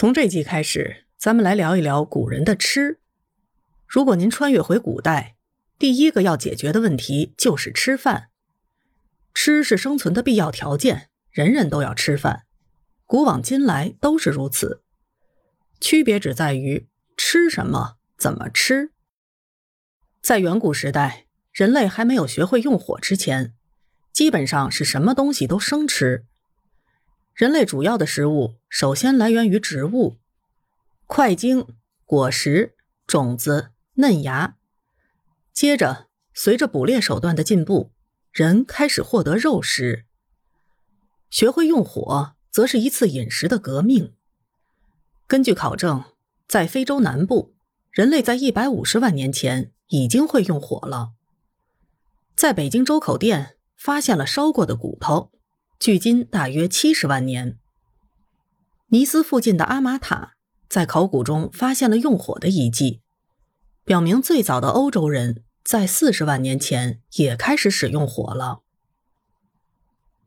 从这集开始，咱们来聊一聊古人的吃。如果您穿越回古代，第一个要解决的问题就是吃饭。吃是生存的必要条件，人人都要吃饭，古往今来都是如此。区别只在于吃什么，怎么吃。在远古时代，人类还没有学会用火之前，基本上是什么东西都生吃。人类主要的食物首先来源于植物，块茎、果实、种子、嫩芽。接着，随着捕猎手段的进步，人开始获得肉食。学会用火，则是一次饮食的革命。根据考证，在非洲南部，人类在一百五十万年前已经会用火了。在北京周口店发现了烧过的骨头。距今大约七十万年。尼斯附近的阿玛塔在考古中发现了用火的遗迹，表明最早的欧洲人在四十万年前也开始使用火了。《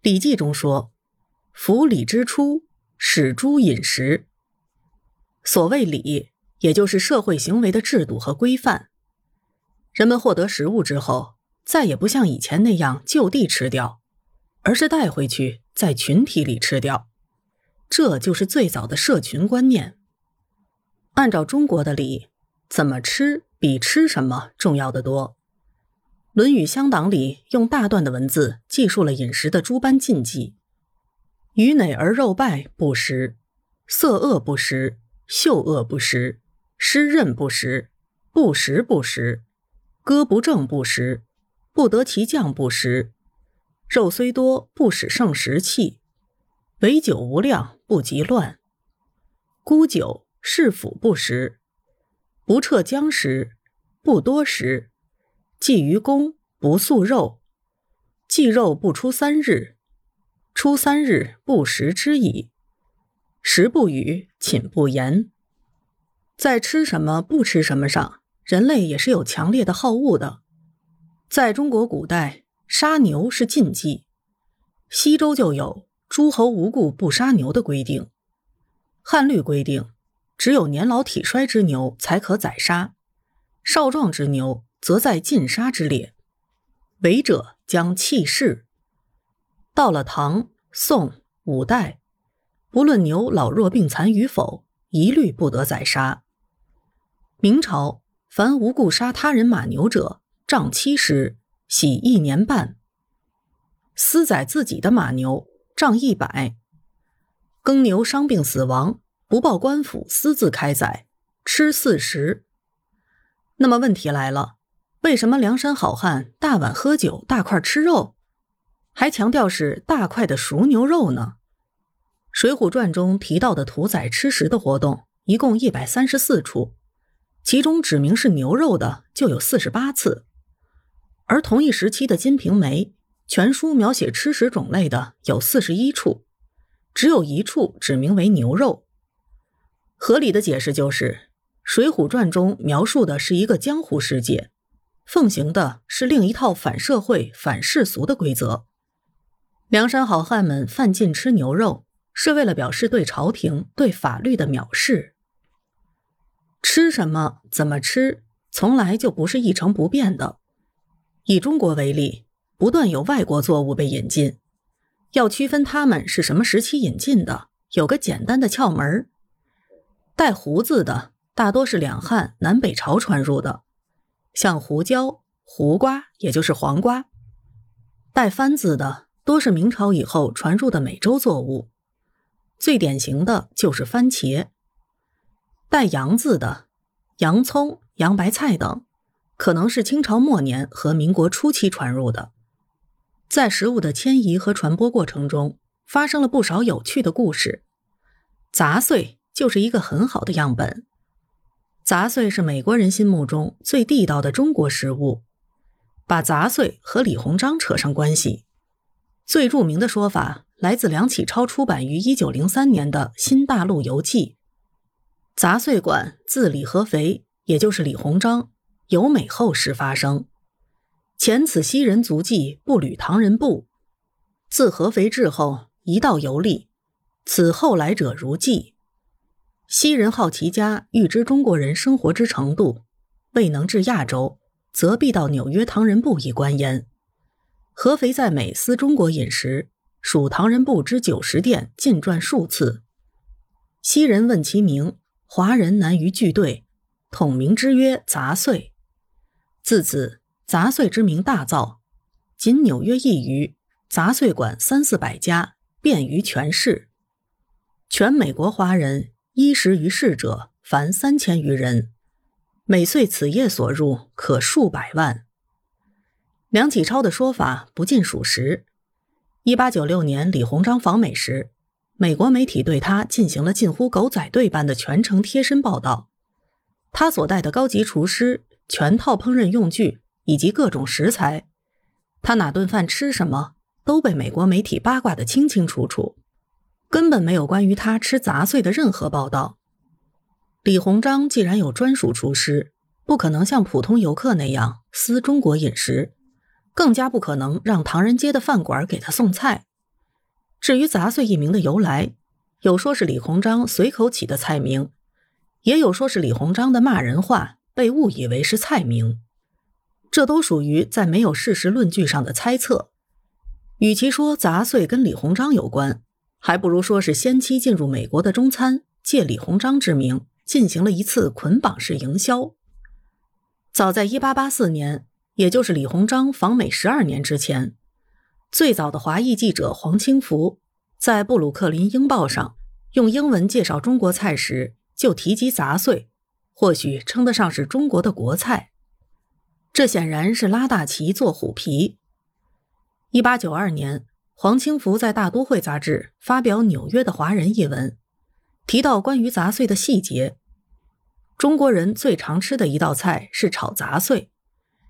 礼记》中说：“夫礼之初，始诸饮食。”所谓礼，也就是社会行为的制度和规范。人们获得食物之后，再也不像以前那样就地吃掉。而是带回去，在群体里吃掉，这就是最早的社群观念。按照中国的礼，怎么吃比吃什么重要的多。《论语乡党》里用大段的文字记述了饮食的诸般禁忌：鱼馁而肉败不食，色恶不食，嗅恶不食，湿润不食，不食不食，歌不正不食，不得其酱不食。肉虽多，不使胜食气；唯酒无量，不及乱。沽酒是腐不食，不彻僵食，不多食。祭于公，不素肉。祭肉不出三日，出三日不食之矣。食不语，寝不言。在吃什么不吃什么上，人类也是有强烈的好恶的。在中国古代。杀牛是禁忌，西周就有诸侯无故不杀牛的规定。汉律规定，只有年老体衰之牛才可宰杀，少壮之牛则在禁杀之列。违者将弃市。到了唐、宋、五代，不论牛老弱病残与否，一律不得宰杀。明朝，凡无故杀他人马牛者，杖七十。洗一年半，私宰自己的马牛，杖一百；耕牛伤病死亡，不报官府，私自开宰，吃四十。那么问题来了，为什么梁山好汉大碗喝酒，大块吃肉，还强调是大块的熟牛肉呢？《水浒传》中提到的屠宰吃食的活动一共一百三十四处，其中指明是牛肉的就有四十八次。而同一时期的《金瓶梅》全书描写吃食种类的有四十一处，只有一处指名为牛肉。合理的解释就是，《水浒传》中描述的是一个江湖世界，奉行的是另一套反社会、反世俗的规则。梁山好汉们犯禁吃牛肉，是为了表示对朝廷、对法律的藐视。吃什么、怎么吃，从来就不是一成不变的。以中国为例，不断有外国作物被引进，要区分它们是什么时期引进的，有个简单的窍门带胡子的大多是两汉南北朝传入的，像胡椒、胡瓜，也就是黄瓜；带番字的多是明朝以后传入的美洲作物，最典型的就是番茄；带洋字的，洋葱、洋白菜等。可能是清朝末年和民国初期传入的，在食物的迁移和传播过程中，发生了不少有趣的故事。杂碎就是一个很好的样本。杂碎是美国人心目中最地道的中国食物，把杂碎和李鸿章扯上关系。最著名的说法来自梁启超出版于一九零三年的《新大陆游记》。杂碎馆自李合肥，也就是李鸿章。由美后事发生，前此西人足迹不履唐人步。自合肥至后，一道游历，此后来者如记。西人好奇家欲知中国人生活之程度，未能至亚洲，则必到纽约唐人部以观焉。合肥在美思中国饮食，属唐人部之九十店进传数次。西人问其名，华人难于聚对，统名之曰杂碎。自此杂碎之名大噪，仅纽约一隅，杂碎馆三四百家，遍于全市。全美国华人。衣食于世者，凡三千余人，每岁此业所入可数百万。梁启超的说法不尽属实。一八九六年，李鸿章访美时，美国媒体对他进行了近乎狗仔队般的全程贴身报道。他所带的高级厨师、全套烹饪用具以及各种食材，他哪顿饭吃什么，都被美国媒体八卦得清清楚楚。根本没有关于他吃杂碎的任何报道。李鸿章既然有专属厨师，不可能像普通游客那样私中国饮食，更加不可能让唐人街的饭馆给他送菜。至于“杂碎”一名的由来，有说是李鸿章随口起的菜名，也有说是李鸿章的骂人话被误以为是菜名，这都属于在没有事实论据上的猜测。与其说“杂碎”跟李鸿章有关，还不如说是先期进入美国的中餐借李鸿章之名进行了一次捆绑式营销。早在1884年，也就是李鸿章访美十二年之前，最早的华裔记者黄清福在《布鲁克林英报》上用英文介绍中国菜时，就提及杂碎，或许称得上是中国的国菜。这显然是拉大旗做虎皮。1892年。黄清福在《大都会》杂志发表《纽约的华人》一文，提到关于杂碎的细节。中国人最常吃的一道菜是炒杂碎，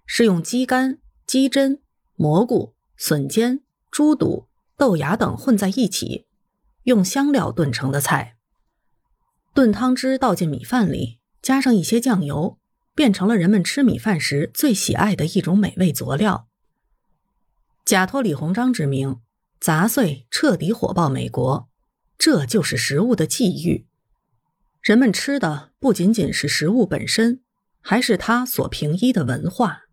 是用鸡肝、鸡胗、蘑菇、笋尖、猪肚、豆芽等混在一起，用香料炖成的菜。炖汤汁倒进米饭里，加上一些酱油，变成了人们吃米饭时最喜爱的一种美味佐料。假托李鸿章之名。杂碎彻底火爆美国，这就是食物的际遇。人们吃的不仅仅是食物本身，还是它所平依的文化。